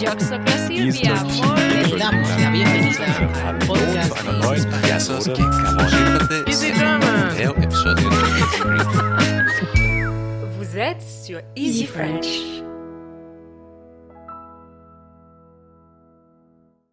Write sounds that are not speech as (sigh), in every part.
Yo soy Silvia. Muy damos la bienvenida al podcast Easy Drama. É o episódio Vous êtes sur Easy French.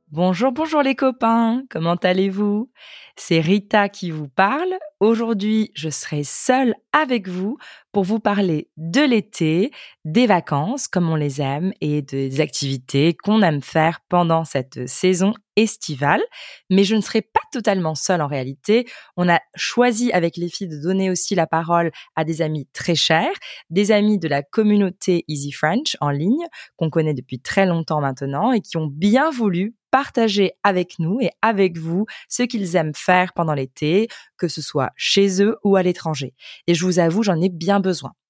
Bonjour, bonjour les copains, comment allez-vous? C'est Rita qui vous parle. Aujourd'hui, je serai seule avec vous pour vous parler de l'été, des vacances comme on les aime et des activités qu'on aime faire pendant cette saison estivale. Mais je ne serai pas totalement seule en réalité. On a choisi avec les filles de donner aussi la parole à des amis très chers, des amis de la communauté Easy French en ligne qu'on connaît depuis très longtemps maintenant et qui ont bien voulu partager avec nous et avec vous ce qu'ils aiment faire pendant l'été, que ce soit chez eux ou à l'étranger. Et je vous avoue, j'en ai bien besoin.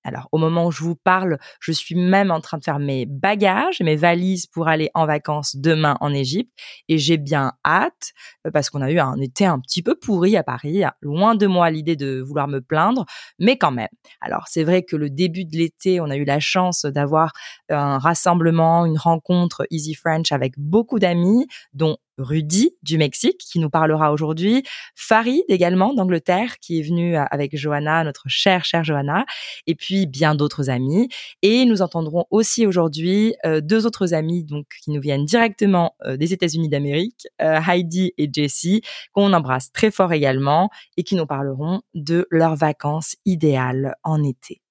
Alors, au moment où je vous parle, je suis même en train de faire mes bagages, mes valises pour aller en vacances demain en Égypte. Et j'ai bien hâte, euh, parce qu'on a eu un été un petit peu pourri à Paris. Loin de moi l'idée de vouloir me plaindre, mais quand même. Alors, c'est vrai que le début de l'été, on a eu la chance d'avoir un rassemblement, une rencontre Easy French avec beaucoup d'amis, dont Rudy du Mexique qui nous parlera aujourd'hui, Farid également d'Angleterre qui est venu avec Johanna, notre chère chère Johanna, et puis bien d'autres amis. Et nous entendrons aussi aujourd'hui euh, deux autres amis donc qui nous viennent directement euh, des États-Unis d'Amérique, euh, Heidi et Jessie, qu'on embrasse très fort également et qui nous parleront de leurs vacances idéales en été.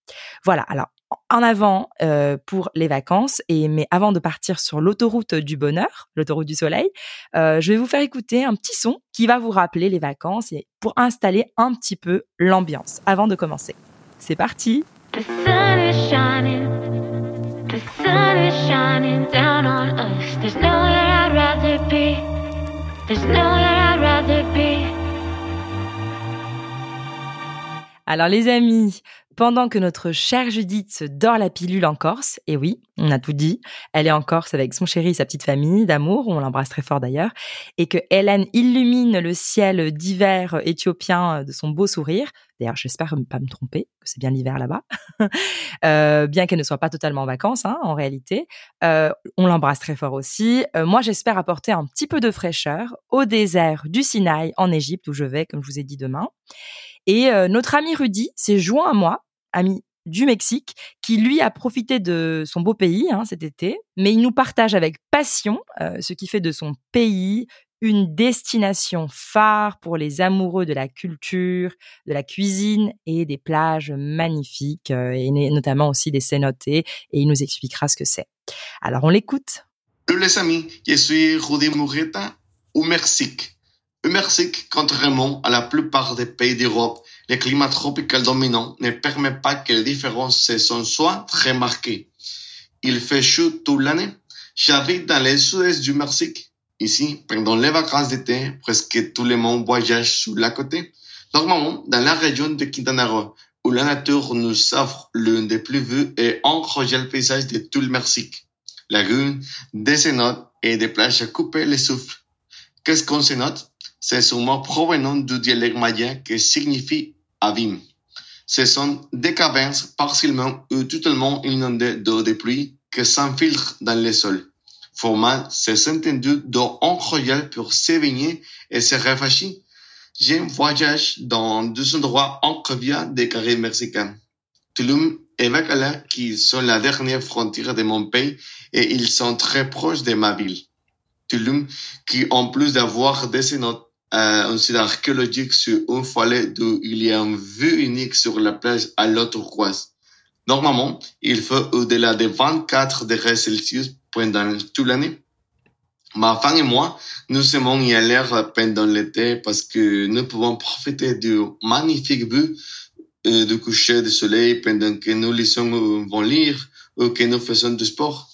Voilà, alors en avant euh, pour les vacances. Et mais avant de partir sur l'autoroute du bonheur, l'autoroute du soleil, euh, je vais vous faire écouter un petit son qui va vous rappeler les vacances et pour installer un petit peu l'ambiance avant de commencer. C'est parti. The sun is shining. The sun is shining down on us. There's nowhere I'd rather be. There's nowhere I'd rather be. Alors les amis, pendant que notre chère Judith dort la pilule en Corse, et oui, on a tout dit, elle est en Corse avec son chéri et sa petite famille d'amour, on l'embrasse très fort d'ailleurs, et que Hélène illumine le ciel d'hiver éthiopien de son beau sourire. D'ailleurs, j'espère ne pas me tromper, que c'est bien l'hiver là-bas, (laughs) euh, bien qu'elle ne soit pas totalement en vacances, hein, en réalité. Euh, on l'embrasse très fort aussi. Euh, moi, j'espère apporter un petit peu de fraîcheur au désert du Sinaï en Égypte, où je vais, comme je vous ai dit, demain. Et euh, notre ami Rudy s'est joint à moi, ami du Mexique, qui lui a profité de son beau pays hein, cet été, mais il nous partage avec passion euh, ce qui fait de son pays une destination phare pour les amoureux de la culture, de la cuisine et des plages magnifiques, euh, et notamment aussi des cénotes, et il nous expliquera ce que c'est. Alors on l'écoute. Amis, je suis Rudy au Mexique. Au Mexique, contrairement à la plupart des pays d'Europe, le climat tropical dominant ne permet pas que les différentes saisons soient très marquées. Il fait chaud toute l'année. J'habite dans le sud-est du Mexique. Ici, pendant les vacances d'été, presque tout le monde voyage sur la côté. Normalement, dans la région de Quintana Roo, où la nature nous offre l'un des plus vus et incroyables paysages de tout le Mexique. Lagunes, des cénotes et des plages à couper le souffle. Qu'est-ce qu'on cénote? C'est un mot provenant du dialecte maya qui signifie abîme. Ce sont des cavernes partiellement ou totalement inondées d'eau de pluie qui s'infiltrent dans le sol, formant ces étendues d'eau incroyables pour s'éveiller et se rafraîchir. J'ai voyage dans deux endroits incroyables des Caraïbes mexicains. Tulum et Bacala, qui sont la dernière frontière de mon pays, et ils sont très proches de ma ville. Tulum, qui en plus d'avoir des cénotes, euh, un site archéologique sur un foyer d'où il y a une vue unique sur la plage à l'eau turquoise. Normalement, il fait au-delà de 24 degrés Celsius pendant toute l'année. Ma femme et moi, nous aimons y aller pendant l'été parce que nous pouvons profiter du magnifique vue euh, du coucher du soleil pendant que nous lisons un bon livre ou que nous faisons du sport.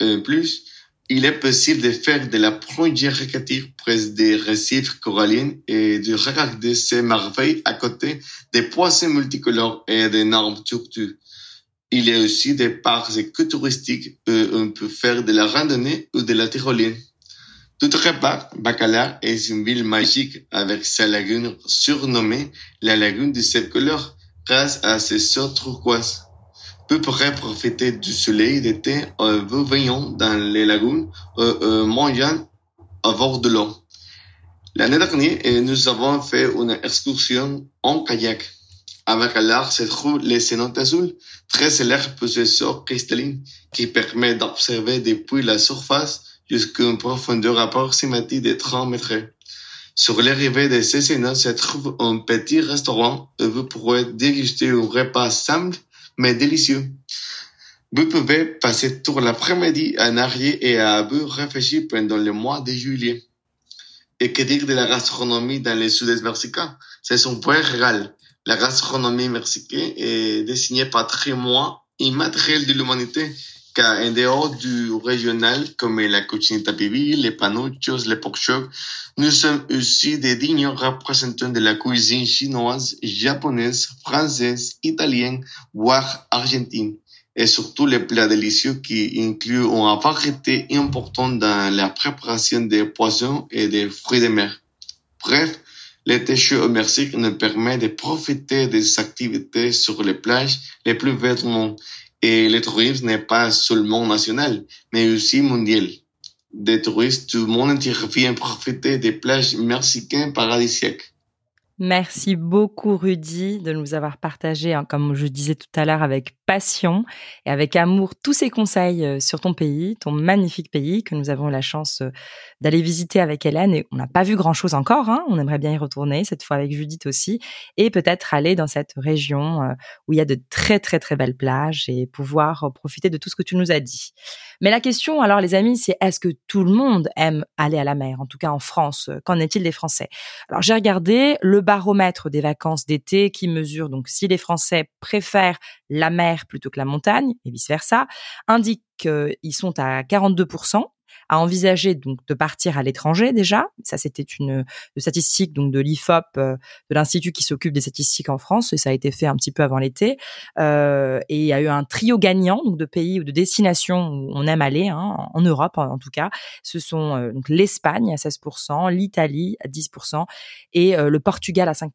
En plus, il est possible de faire de la première récréative près des récifs corallines et de regarder ces merveilles à côté des poissons multicolores et d'énormes tortues. Il y a aussi des parcs écotouristiques où on peut faire de la randonnée ou de la tyroline. D'autre part, Bacalar est une ville magique avec sa lagune surnommée la lagune de sept couleurs grâce à ses eaux turquoises. Vous pourrez profiter du soleil d'été en vous veillant dans les lagunes en mangeant à bord de l'eau. L'année dernière, nous avons fait une excursion en kayak. Avec l'arc se trouve les cénotes azules, très célèbre pour cristallines qui permet d'observer depuis la surface jusqu'à une profondeur approximative de 30 mètres. Sur l'arrivée de ces cénotes se trouve un petit restaurant où vous pourrez déguster un repas simple mais délicieux. Vous pouvez passer tout l'après-midi à narier et à vous réfléchir pendant le mois de juillet. Et que dire de la gastronomie dans le sud-est mexicain? C'est son vrai régal. La gastronomie mexicaine est dessinée patrimoine immatériel de l'humanité, car en dehors du régional, comme la cochinita pibil, les panuchos, les pork nous sommes aussi des dignes représentants de la cuisine chinoise, japonaise, française, italienne, voire argentine et surtout les plats délicieux qui incluent une variété importante dans la préparation des poissons et des fruits de mer. Bref, chaud au Mexique nous permet de profiter des activités sur les plages les plus monde. Et le tourisme n'est pas seulement national, mais aussi mondial. Des touristes du monde entier viennent profiter des plages mexicaines paradisiaques. Merci beaucoup Rudy de nous avoir partagé, hein, comme je disais tout à l'heure, avec passion et avec amour tous ces conseils euh, sur ton pays, ton magnifique pays que nous avons la chance euh, d'aller visiter avec Hélène. Et on n'a pas vu grand-chose encore, hein, on aimerait bien y retourner, cette fois avec Judith aussi, et peut-être aller dans cette région euh, où il y a de très très très belles plages et pouvoir profiter de tout ce que tu nous as dit. Mais la question, alors les amis, c'est est-ce que tout le monde aime aller à la mer, en tout cas en France Qu'en est-il des Français? Alors j'ai regardé le baromètre des vacances d'été qui mesure donc si les Français préfèrent la mer plutôt que la montagne et vice versa, indique qu'ils sont à 42% à envisager donc de partir à l'étranger déjà. Ça, c'était une, statistique donc de l'IFOP, euh, de l'institut qui s'occupe des statistiques en France, et ça a été fait un petit peu avant l'été. Euh, et il y a eu un trio gagnant donc de pays ou de destinations où on aime aller, hein, en Europe en, tout cas. Ce sont euh, donc l'Espagne à 16%, l'Italie à 10% et le Portugal à 5%.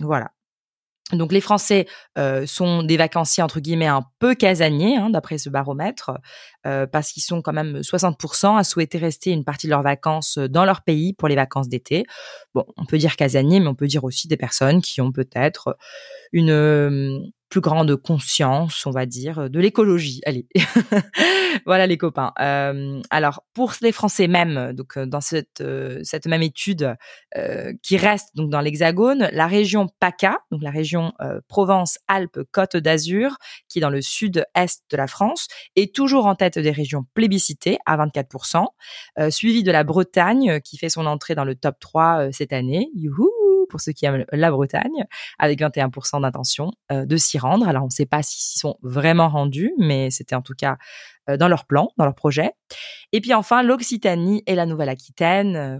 Voilà. Donc les Français euh, sont des vacanciers entre guillemets un peu casaniers hein, d'après ce baromètre euh, parce qu'ils sont quand même 60% à souhaiter rester une partie de leurs vacances dans leur pays pour les vacances d'été. Bon, on peut dire casaniers, mais on peut dire aussi des personnes qui ont peut-être une plus grande conscience, on va dire, de l'écologie. Allez, (laughs) voilà les copains. Alors pour les Français même, donc dans cette cette même étude qui reste donc dans l'Hexagone, la région PACA, donc la région Provence-Alpes-Côte d'Azur, qui est dans le sud-est de la France, est toujours en tête des régions plébiscitées à 24%, suivi de la Bretagne qui fait son entrée dans le top 3 cette année. Youhou pour ceux qui aiment la Bretagne, avec 21% d'intention euh, de s'y rendre. Alors, on ne sait pas s'ils sont vraiment rendus, mais c'était en tout cas euh, dans leur plan, dans leur projet. Et puis enfin, l'Occitanie et la Nouvelle-Aquitaine, euh,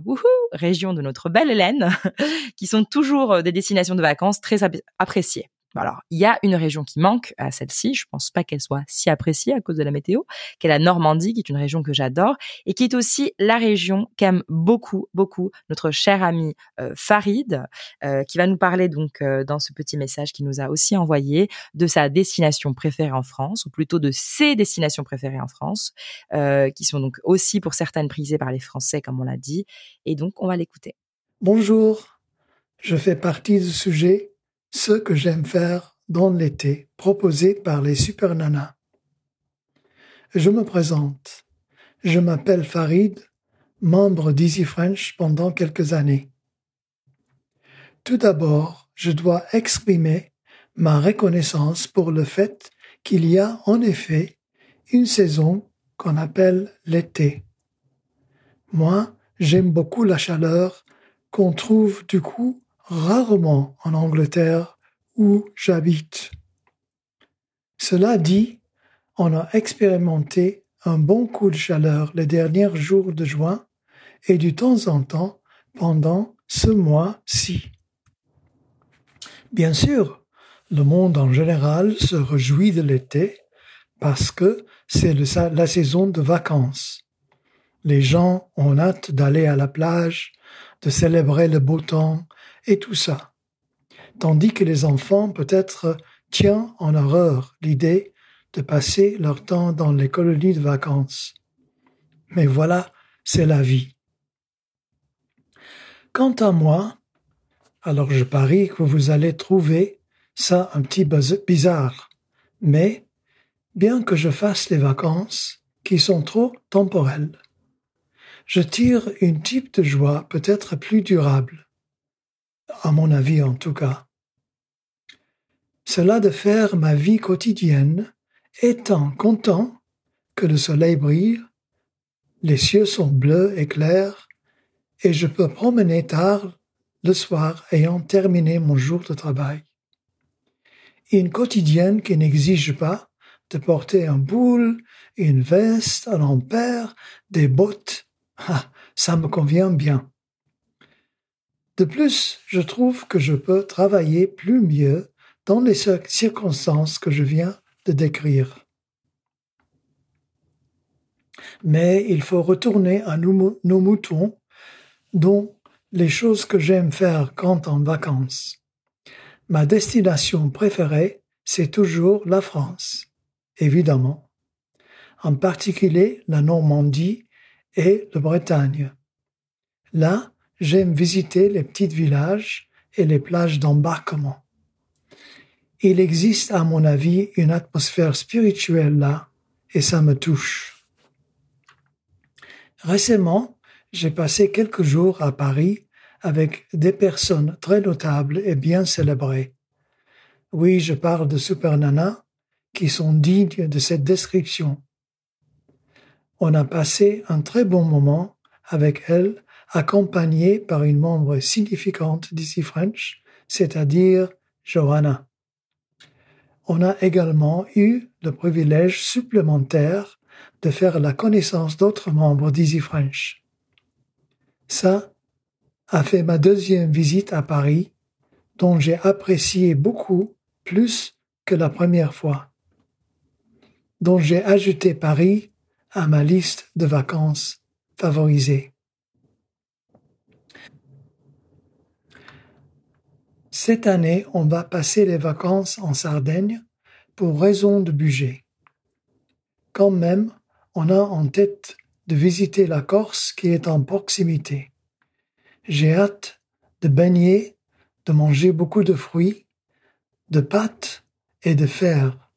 région de notre belle Hélène, (laughs) qui sont toujours des destinations de vacances très appréciées. Alors, il y a une région qui manque à celle-ci. Je pense pas qu'elle soit si appréciée à cause de la météo, qu'est la Normandie, qui est une région que j'adore et qui est aussi la région qu'aime beaucoup, beaucoup notre cher ami euh, Farid, euh, qui va nous parler donc euh, dans ce petit message qu'il nous a aussi envoyé de sa destination préférée en France, ou plutôt de ses destinations préférées en France, qui sont donc aussi pour certaines prisées par les Français, comme on l'a dit. Et donc, on va l'écouter. Bonjour, je fais partie du sujet ce que j'aime faire dans l'été proposé par les super nanas. Je me présente. Je m'appelle Farid, membre d'Easy French pendant quelques années. Tout d'abord, je dois exprimer ma reconnaissance pour le fait qu'il y a en effet une saison qu'on appelle l'été. Moi, j'aime beaucoup la chaleur qu'on trouve du coup rarement en Angleterre où j'habite. Cela dit, on a expérimenté un bon coup de chaleur les derniers jours de juin et de temps en temps pendant ce mois-ci. Bien sûr, le monde en général se réjouit de l'été parce que c'est la saison de vacances. Les gens ont hâte d'aller à la plage, de célébrer le beau temps et tout ça. Tandis que les enfants peut-être tiennent en horreur l'idée de passer leur temps dans les colonies de vacances. Mais voilà, c'est la vie. Quant à moi, alors je parie que vous allez trouver ça un petit bizarre. Mais, bien que je fasse les vacances, qui sont trop temporelles, je tire une type de joie peut-être plus durable, à mon avis en tout cas. Cela de faire ma vie quotidienne, étant content que le soleil brille, les cieux sont bleus et clairs, et je peux promener tard le soir ayant terminé mon jour de travail. Une quotidienne qui n'exige pas de porter un boule, une veste, un ampère, des bottes. Ah, ça me convient bien. De plus, je trouve que je peux travailler plus mieux dans les circonstances que je viens de décrire. Mais il faut retourner à nos, moutons, dont les choses que j'aime faire quand en vacances. Ma destination préférée, c'est toujours la France, évidemment. En particulier la Normandie et la Bretagne. Là, j'aime visiter les petits villages et les plages d'embarquement. Il existe, à mon avis, une atmosphère spirituelle là, et ça me touche. Récemment, j'ai passé quelques jours à Paris avec des personnes très notables et bien célébrées. Oui, je parle de Super Nana, qui sont dignes de cette description. On a passé un très bon moment avec elles, accompagnée par une membre significante d'Easy French, c'est-à-dire Johanna on a également eu le privilège supplémentaire de faire la connaissance d'autres membres d'Easy French. Ça a fait ma deuxième visite à Paris, dont j'ai apprécié beaucoup plus que la première fois, dont j'ai ajouté Paris à ma liste de vacances favorisées. Cette année, on va passer les vacances en Sardaigne pour raison de budget. Quand même, on a en tête de visiter la Corse qui est en proximité. J'ai hâte de baigner, de manger beaucoup de fruits, de pâtes et de faire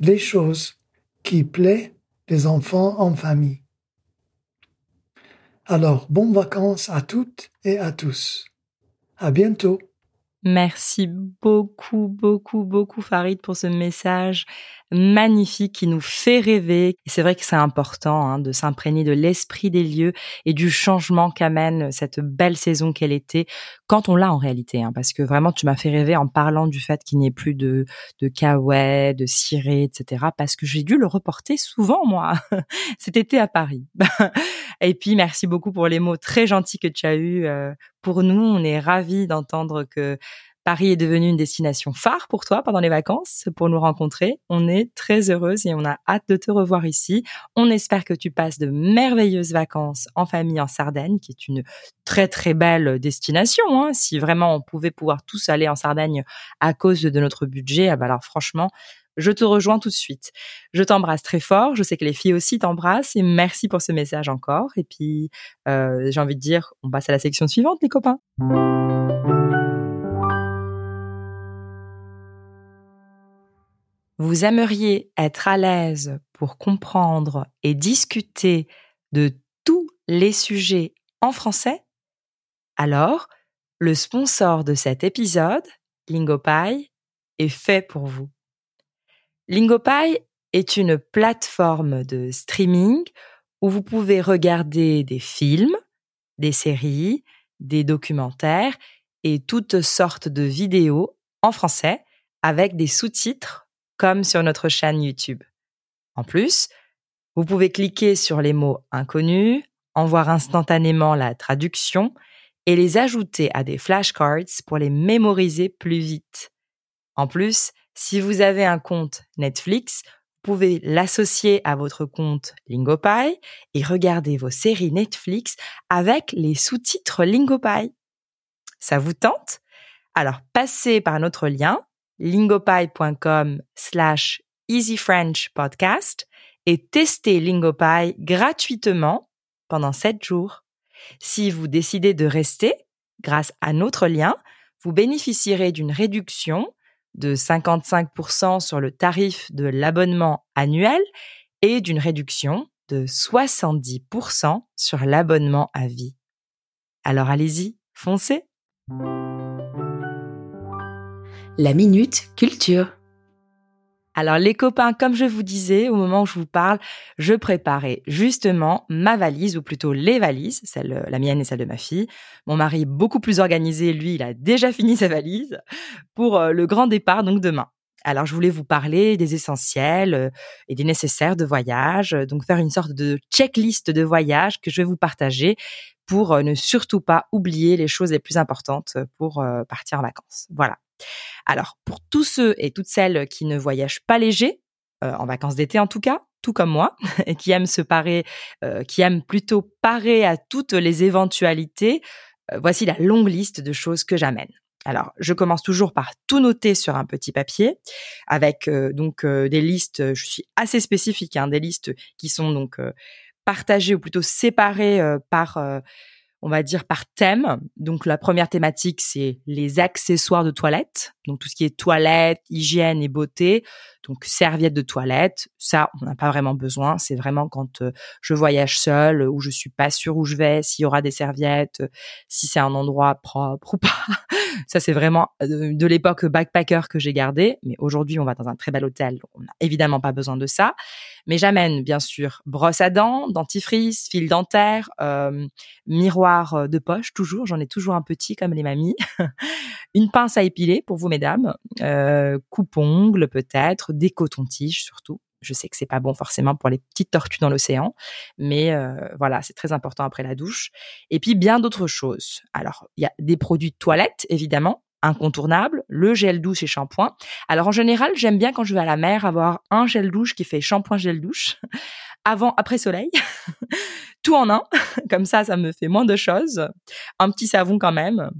les choses qui plaisent les enfants en famille. Alors, bonnes vacances à toutes et à tous. À bientôt. Merci beaucoup, beaucoup, beaucoup Farid pour ce message magnifique qui nous fait rêver. C'est vrai que c'est important hein, de s'imprégner de l'esprit des lieux et du changement qu'amène cette belle saison qu'elle était quand on l'a en réalité. Hein, parce que vraiment, tu m'as fait rêver en parlant du fait qu'il n'y ait plus de, de kawaii, de ciré, etc. Parce que j'ai dû le reporter souvent, moi, (laughs) cet été à Paris. (laughs) et puis, merci beaucoup pour les mots très gentils que tu as eus. Euh, pour nous, on est ravis d'entendre que Paris est devenu une destination phare pour toi pendant les vacances, pour nous rencontrer. On est très heureuse et on a hâte de te revoir ici. On espère que tu passes de merveilleuses vacances en famille en Sardaigne, qui est une très très belle destination. Hein. Si vraiment on pouvait pouvoir tous aller en Sardaigne à cause de notre budget, ah bah alors franchement, je te rejoins tout de suite. Je t'embrasse très fort. Je sais que les filles aussi t'embrassent et merci pour ce message encore. Et puis, euh, j'ai envie de dire, on passe à la section suivante, les copains. Vous aimeriez être à l'aise pour comprendre et discuter de tous les sujets en français, alors le sponsor de cet épisode, LingoPie, est fait pour vous. LingoPie est une plateforme de streaming où vous pouvez regarder des films, des séries, des documentaires et toutes sortes de vidéos en français avec des sous-titres comme sur notre chaîne YouTube. En plus, vous pouvez cliquer sur les mots inconnus, en voir instantanément la traduction et les ajouter à des flashcards pour les mémoriser plus vite. En plus, si vous avez un compte Netflix, vous pouvez l'associer à votre compte Lingopie et regarder vos séries Netflix avec les sous-titres Lingopie. Ça vous tente? Alors passez par notre lien lingopie.com slash Easy French Podcast et tester LingoPie gratuitement pendant 7 jours. Si vous décidez de rester, grâce à notre lien, vous bénéficierez d'une réduction de 55% sur le tarif de l'abonnement annuel et d'une réduction de 70% sur l'abonnement à vie. Alors allez-y, foncez La minute culture. Alors les copains, comme je vous disais au moment où je vous parle, je préparais justement ma valise, ou plutôt les valises, celle, la mienne et celle de ma fille. Mon mari beaucoup plus organisé, lui, il a déjà (laughs) fini sa valise pour euh, le grand départ, donc demain. Alors je voulais vous parler des essentiels euh, et des nécessaires de voyage, donc faire une sorte de checklist de voyage que je vais vous partager pour euh, ne surtout pas oublier les choses les plus importantes pour partir en vacances. Voilà. Alors, pour tous ceux et toutes celles qui ne voyagent pas léger, euh, en vacances d'été en tout cas, tout comme moi, (laughs) et qui aiment se parer, euh, qui aiment plutôt parer à toutes les éventualités, euh, voici la longue liste de choses que j'amène. Alors, je commence toujours par tout noter sur un petit papier, avec donc des listes. Je suis assez spécifique, hein, des listes qui sont donc partagées ou plutôt séparées par on va dire par thème. Donc la première thématique, c'est les accessoires de toilette. Donc tout ce qui est toilette, hygiène et beauté. Donc serviettes de toilette, ça on n'a pas vraiment besoin. C'est vraiment quand euh, je voyage seule ou je suis pas sûre où je vais, s'il y aura des serviettes, si c'est un endroit propre ou pas. (laughs) ça c'est vraiment euh, de l'époque backpacker que j'ai gardé. Mais aujourd'hui on va dans un très bel hôtel, on n'a évidemment pas besoin de ça. Mais j'amène bien sûr brosse à dents, dentifrice, fil dentaire, euh, miroir de poche toujours. J'en ai toujours un petit comme les mamies. (laughs) Une pince à épiler pour vous mesdames, euh, coupe-ongles peut-être, des cotons-tiges surtout. Je sais que c'est pas bon forcément pour les petites tortues dans l'océan, mais euh, voilà, c'est très important après la douche. Et puis bien d'autres choses. Alors, il y a des produits de toilette évidemment, incontournables, le gel douche et shampoing. Alors en général, j'aime bien quand je vais à la mer avoir un gel douche qui fait shampoing gel douche (laughs) avant après soleil. (laughs) Tout en un, (laughs) comme ça ça me fait moins de choses. Un petit savon quand même.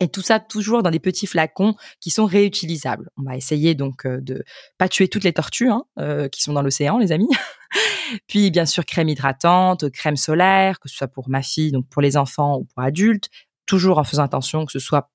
Et tout ça toujours dans des petits flacons qui sont réutilisables. On va essayer donc euh, de pas tuer toutes les tortues hein, euh, qui sont dans l'océan, les amis. (laughs) Puis bien sûr crème hydratante, crème solaire, que ce soit pour ma fille, donc pour les enfants ou pour adultes, toujours en faisant attention que ce soit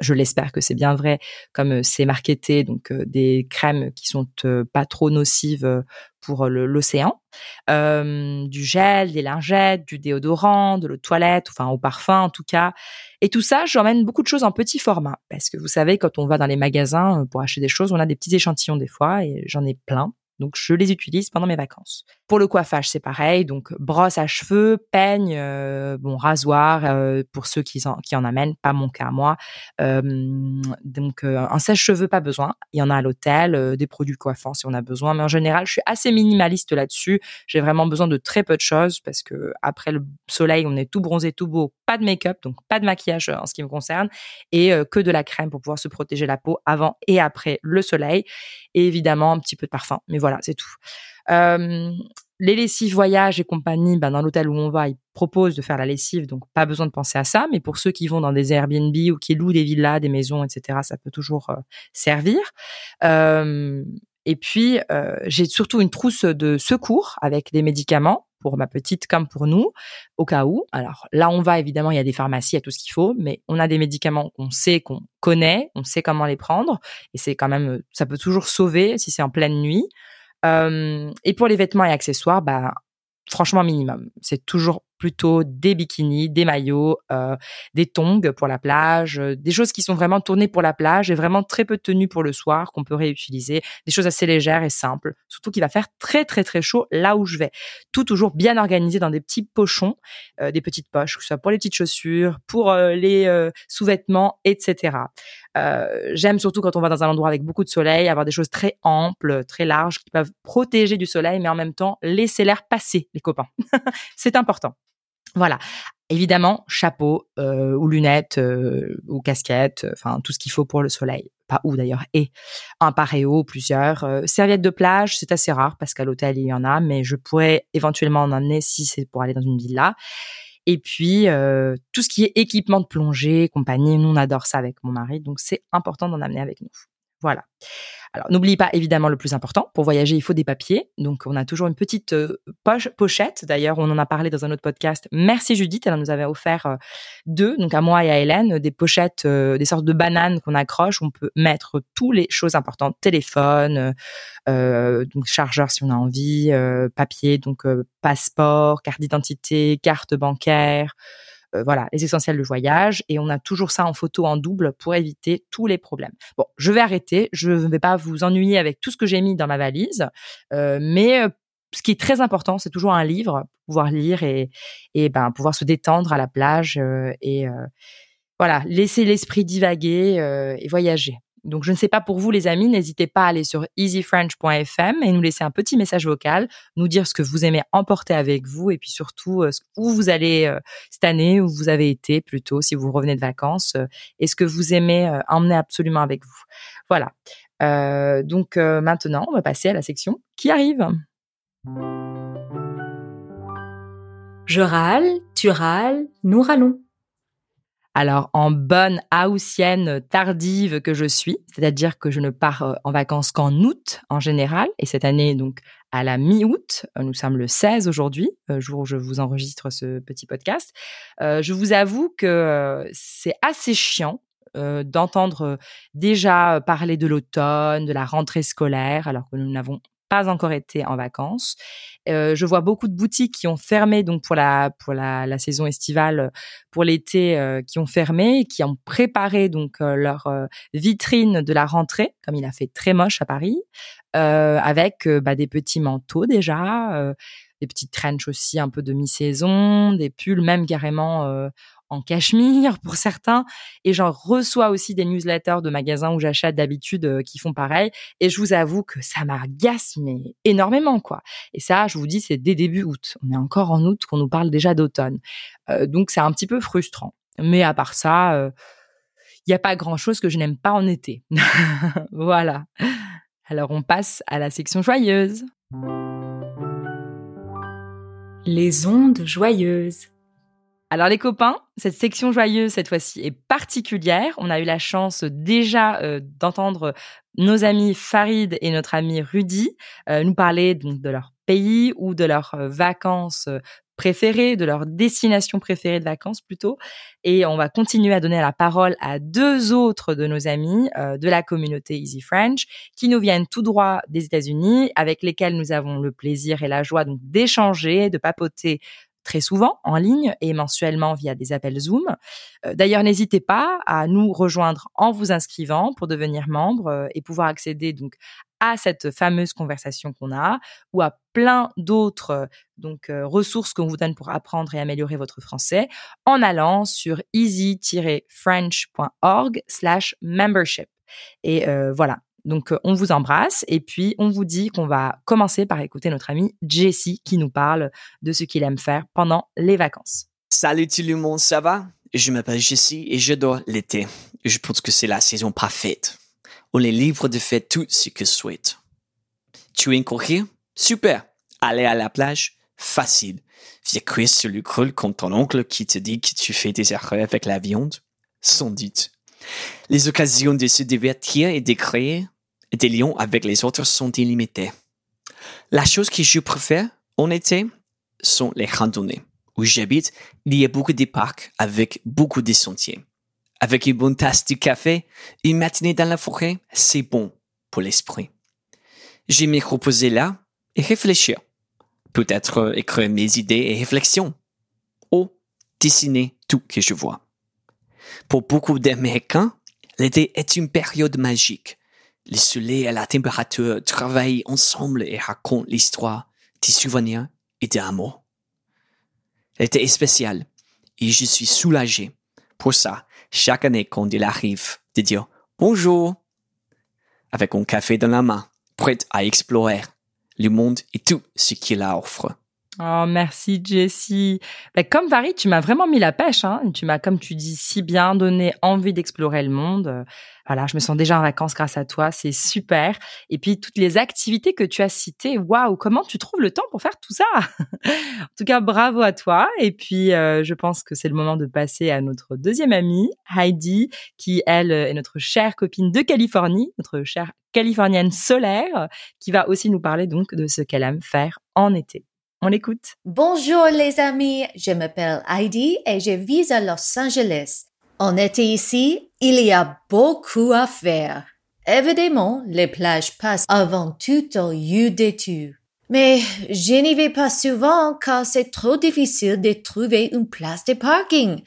je l'espère que c'est bien vrai, comme euh, c'est marketé, donc des crèmes qui sont pas trop nocives pour l'océan, du gel, des lingettes, du déodorant, de l'eau de toilette, enfin au parfum en tout cas. Et tout ça, j'emmène beaucoup de choses en petit format parce que vous savez, quand on va dans les magasins pour acheter des choses, on a des petits échantillons des fois et j'en ai plein. Donc je les utilise pendant mes vacances. Pour le coiffage, c'est pareil. Donc brosse à cheveux, peigne, euh, bon rasoir euh, pour ceux qui en, amènent, pas mon cas moi. Euh, donc un sèche-cheveux, pas besoin. Il y en a à l'hôtel, des produits coiffants si on a besoin. Mais en général, je suis assez minimaliste là-dessus. J'ai vraiment besoin de très peu de choses parce que après le soleil, on est tout bronzé, tout beau, pas de make-up, donc pas de maquillage en ce qui me concerne, et que de la crème pour pouvoir se protéger la peau avant et après le soleil. Et évidemment un petit peu de parfum. Mais voilà c'est tout. Euh, les lessives voyage et compagnie, ben dans l'hôtel où on va, ils proposent de faire la lessive, donc pas besoin de penser à ça. Mais pour ceux qui vont dans des Airbnb ou qui louent des villas, des maisons, etc., ça peut toujours euh, servir. Euh, et puis, j'ai surtout une trousse de secours avec des médicaments pour ma petite comme pour nous, au cas où. Alors là, on va évidemment, il y a des pharmacies, il y a tout ce qu'il faut, mais on a des médicaments qu'on sait, qu'on connaît, on sait comment les prendre, et c'est quand même, ça peut toujours sauver si c'est en pleine nuit. Euh, et pour les vêtements et accessoires, bah franchement minimum. C'est toujours plutôt des bikinis, des maillots, euh, des tongs pour la plage, euh, des choses qui sont vraiment tournées pour la plage et vraiment très peu de tenues pour le soir qu'on peut réutiliser, des choses assez légères et simples. Surtout qu'il va faire très très très chaud là où je vais. Tout toujours bien organisé dans des petits pochons, euh, des petites poches, que ce soit pour les petites chaussures, pour les sous-vêtements, etc. J'aime surtout quand on va dans un endroit avec beaucoup de soleil, avoir des choses très amples, très larges qui peuvent protéger du soleil, mais en même temps laisser l'air passer, les copains. (laughs) C'est important. Voilà. Évidemment, chapeau euh, ou lunettes euh, ou casquette, enfin tout ce qu'il faut pour le soleil. Pas où d'ailleurs, et un paréo, plusieurs. Euh, serviettes de plage, c'est assez rare parce qu'à l'hôtel il y en a, mais je pourrais éventuellement en amener si c'est pour aller dans une villa. Et puis tout ce qui est équipement de plongée, compagnie, nous on adore ça avec mon mari, donc c'est important d'en amener avec nous. Voilà. Alors, n'oublie pas évidemment le plus important. Pour voyager, il faut des papiers. Donc, on a toujours une petite euh, poche, pochette. D'ailleurs, on en a parlé dans un autre podcast. Merci Judith. Elle nous avait offert euh, deux, donc à moi et à Hélène, des pochettes, euh, des sortes de bananes qu'on accroche. On peut mettre toutes les choses importantes téléphone, donc chargeur si on a envie, papier, donc passeport, carte d'identité, carte bancaire. Euh, voilà, les essentiels de voyage. Et on a toujours ça en photo en double pour éviter tous les problèmes. Bon, je vais arrêter. Je ne vais pas vous ennuyer avec tout ce que j'ai mis dans ma valise. Euh, mais euh, ce qui est très important, c'est toujours un livre, pouvoir lire et, et ben, pouvoir se détendre à la plage et voilà, laisser l'esprit divaguer et voyager. Donc, je ne sais pas pour vous, les amis, n'hésitez pas à aller sur easyfrench.fm et nous laisser un petit message vocal, nous dire ce que vous aimez emporter avec vous et puis surtout euh, où vous allez euh, cette année, où vous avez été plutôt, si vous revenez de vacances, euh, et ce que vous aimez emmener absolument avec vous. Voilà. donc, maintenant, on va passer à la section qui arrive. Je râle, tu râles, nous râlons. Alors, en bonne haussienne tardive que je suis, c'est-à-dire que je ne pars euh, en vacances qu'en août en général, et cette année, donc, à la mi-août, euh, nous sommes le 16 aujourd'hui, euh, jour où je vous enregistre ce petit podcast, je vous avoue que c'est assez chiant d'entendre déjà parler de l'automne, de la rentrée scolaire, alors que nous n'avons pas encore été en vacances. Euh, je vois beaucoup de boutiques qui ont fermé donc pour la pour la, saison estivale pour l'été euh, qui ont fermé qui ont préparé donc euh, leur vitrine de la rentrée comme il a fait très moche à Paris avec bah, des petits manteaux déjà des petites trenches aussi un peu de mi-saison des pulls même carrément en cachemire pour certains. Et j'en reçois aussi des newsletters de magasins où j'achète d'habitude euh, qui font pareil. Et je vous avoue que ça m'agace, mais énormément, quoi. Et ça, je vous dis, c'est dès début août. On est encore en août qu'on nous parle déjà d'automne. Euh, donc, c'est un petit peu frustrant. Mais à part ça, il euh, n'y a pas grand-chose que je n'aime pas en été. (laughs) voilà. Alors, on passe à la section joyeuse. Les ondes joyeuses. Alors les copains, cette section joyeuse cette fois-ci est particulière. On a eu la chance déjà euh, d'entendre nos amis Farid et notre ami Rudy euh, nous parler donc de leur pays ou de leurs euh, vacances préférées, de leur destination préférée de vacances plutôt. Et on va continuer à donner la parole à deux autres de nos amis de la communauté Easy French qui nous viennent tout droit des États-Unis, avec lesquels nous avons le plaisir et la joie donc d'échanger, de papoter très souvent en ligne et mensuellement via des appels Zoom. Euh, d'ailleurs, n'hésitez pas à nous rejoindre en vous inscrivant pour devenir membre euh, et pouvoir accéder donc à cette fameuse conversation qu'on a ou à plein d'autres donc euh, ressources qu'on vous donne pour apprendre et améliorer votre français en allant sur easy-french.org/membership. Et voilà, donc, euh, on vous embrasse et puis on vous dit qu'on va commencer par écouter notre ami Jessie qui nous parle de ce qu'il aime faire pendant les vacances. Salut tout le monde, ça va? Je m'appelle Jessie et j'adore l'été. Je pense que c'est la saison parfaite. On est libre de faire tout ce que souhaite. Tu es courir? Super! Aller à la plage? Facile. Viens courir sur le col comme ton oncle qui te dit que tu fais des erreurs avec la viande? Sans doute. Les occasions de se divertir et de créer des liens avec les autres sont illimitées. La chose que je préfère en été sont les randonnées. Où j'habite, il y a beaucoup de parcs avec beaucoup de sentiers. Avec une bonne tasse de café, une matinée dans la forêt, c'est bon pour l'esprit. J'aime me reposer là et réfléchir. Peut-être écrire mes idées et réflexions. Ou dessiner tout que je vois. Pour beaucoup d'Américains, l'été est une période magique. Le soleil et la température travaillent ensemble et racontent l'histoire des souvenirs et des amours. L'été est spécial et je suis soulagé. Pour ça, chaque année quand il arrive, de dire bonjour avec un café dans la main, prêt à explorer le monde et tout ce qu'il offre. Oh, merci Jessie. Bah, comme Varie, tu m'as vraiment mis la pêche. Hein. Tu m'as, comme tu dis, si bien donné envie d'explorer le monde. Voilà, je me sens déjà en vacances grâce à toi. C'est super. Et puis, toutes les activités que tu as citées. Waouh, comment tu trouves le temps pour faire tout ça? (laughs) En tout cas, bravo à toi. Et puis, euh, je pense que c'est le moment de passer à notre deuxième amie, Heidi, qui, elle, est notre chère copine de Californie, notre chère californienne solaire, qui va aussi nous parler donc de ce qu'elle aime faire en été. Bonjour les amis, je m'appelle Heidi et je vis à Los Angeles. En été ici, il y a beaucoup à faire. Évidemment, les plages passent avant tout au lieu d'études. Mais je n'y vais pas souvent car c'est trop difficile de trouver une place de parking.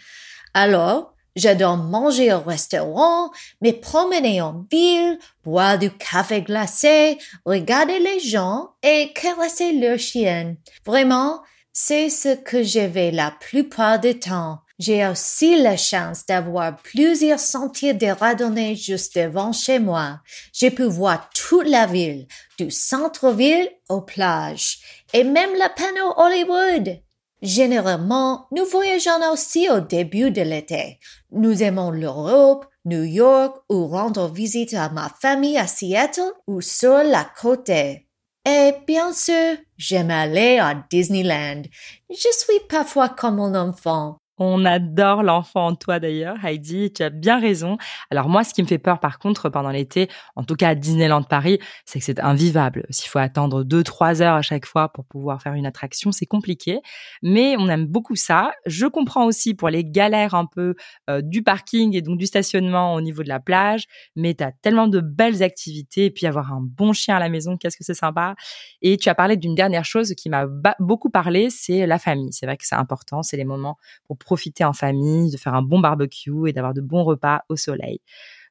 Alors, J'adore manger au restaurant, me promener en ville, boire du café glacé, regarder les gens et caresser leurs chiens. Vraiment, c'est ce que je fais la plupart du temps. J'ai aussi la chance d'avoir plusieurs sentiers de randonnée juste devant chez moi. Je peux voir toute la ville, du centre-ville aux plages, et même le panneau Hollywood. Généralement, nous voyageons aussi au début de l'été. Nous aimons l'Europe, New York ou rendre visite à ma famille à Seattle ou sur la côte. Et bien sûr, j'aime aller à Disneyland. Je suis parfois comme un enfant. On adore l'enfant en toi d'ailleurs, Heidi, tu as bien raison. Alors moi, ce qui me fait peur par contre pendant l'été, en tout cas à Disneyland Paris, c'est que c'est invivable. S'il faut attendre deux, trois heures à chaque fois pour pouvoir faire une attraction, c'est compliqué. Mais on aime beaucoup ça. Je comprends aussi pour les galères un peu euh, du parking et donc du stationnement au niveau de la plage. Mais tu as tellement de belles activités et puis avoir un bon chien à la maison, qu'est-ce que c'est sympa. Et tu as parlé d'une dernière chose qui m'a beaucoup parlé, c'est la famille. C'est vrai que c'est important, c'est les moments pour profiter en famille, de faire un bon barbecue et d'avoir de bons repas au soleil.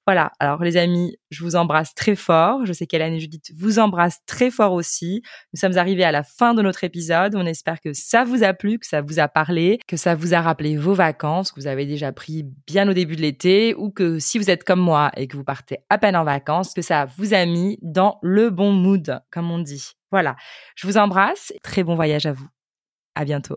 Voilà. Alors, les amis, je vous embrasse très fort. Je sais qu'Hélène et Judith vous embrassent très fort aussi. Nous sommes arrivés à la fin de notre épisode. On espère que ça vous a plu, que ça vous a parlé, que ça vous a rappelé vos vacances que vous avez déjà pris bien au début de l'été ou que si vous êtes comme moi et que vous partez à peine en vacances, que ça vous a mis dans le bon mood, comme on dit. Voilà. Je vous embrasse. Très bon voyage à vous. À bientôt.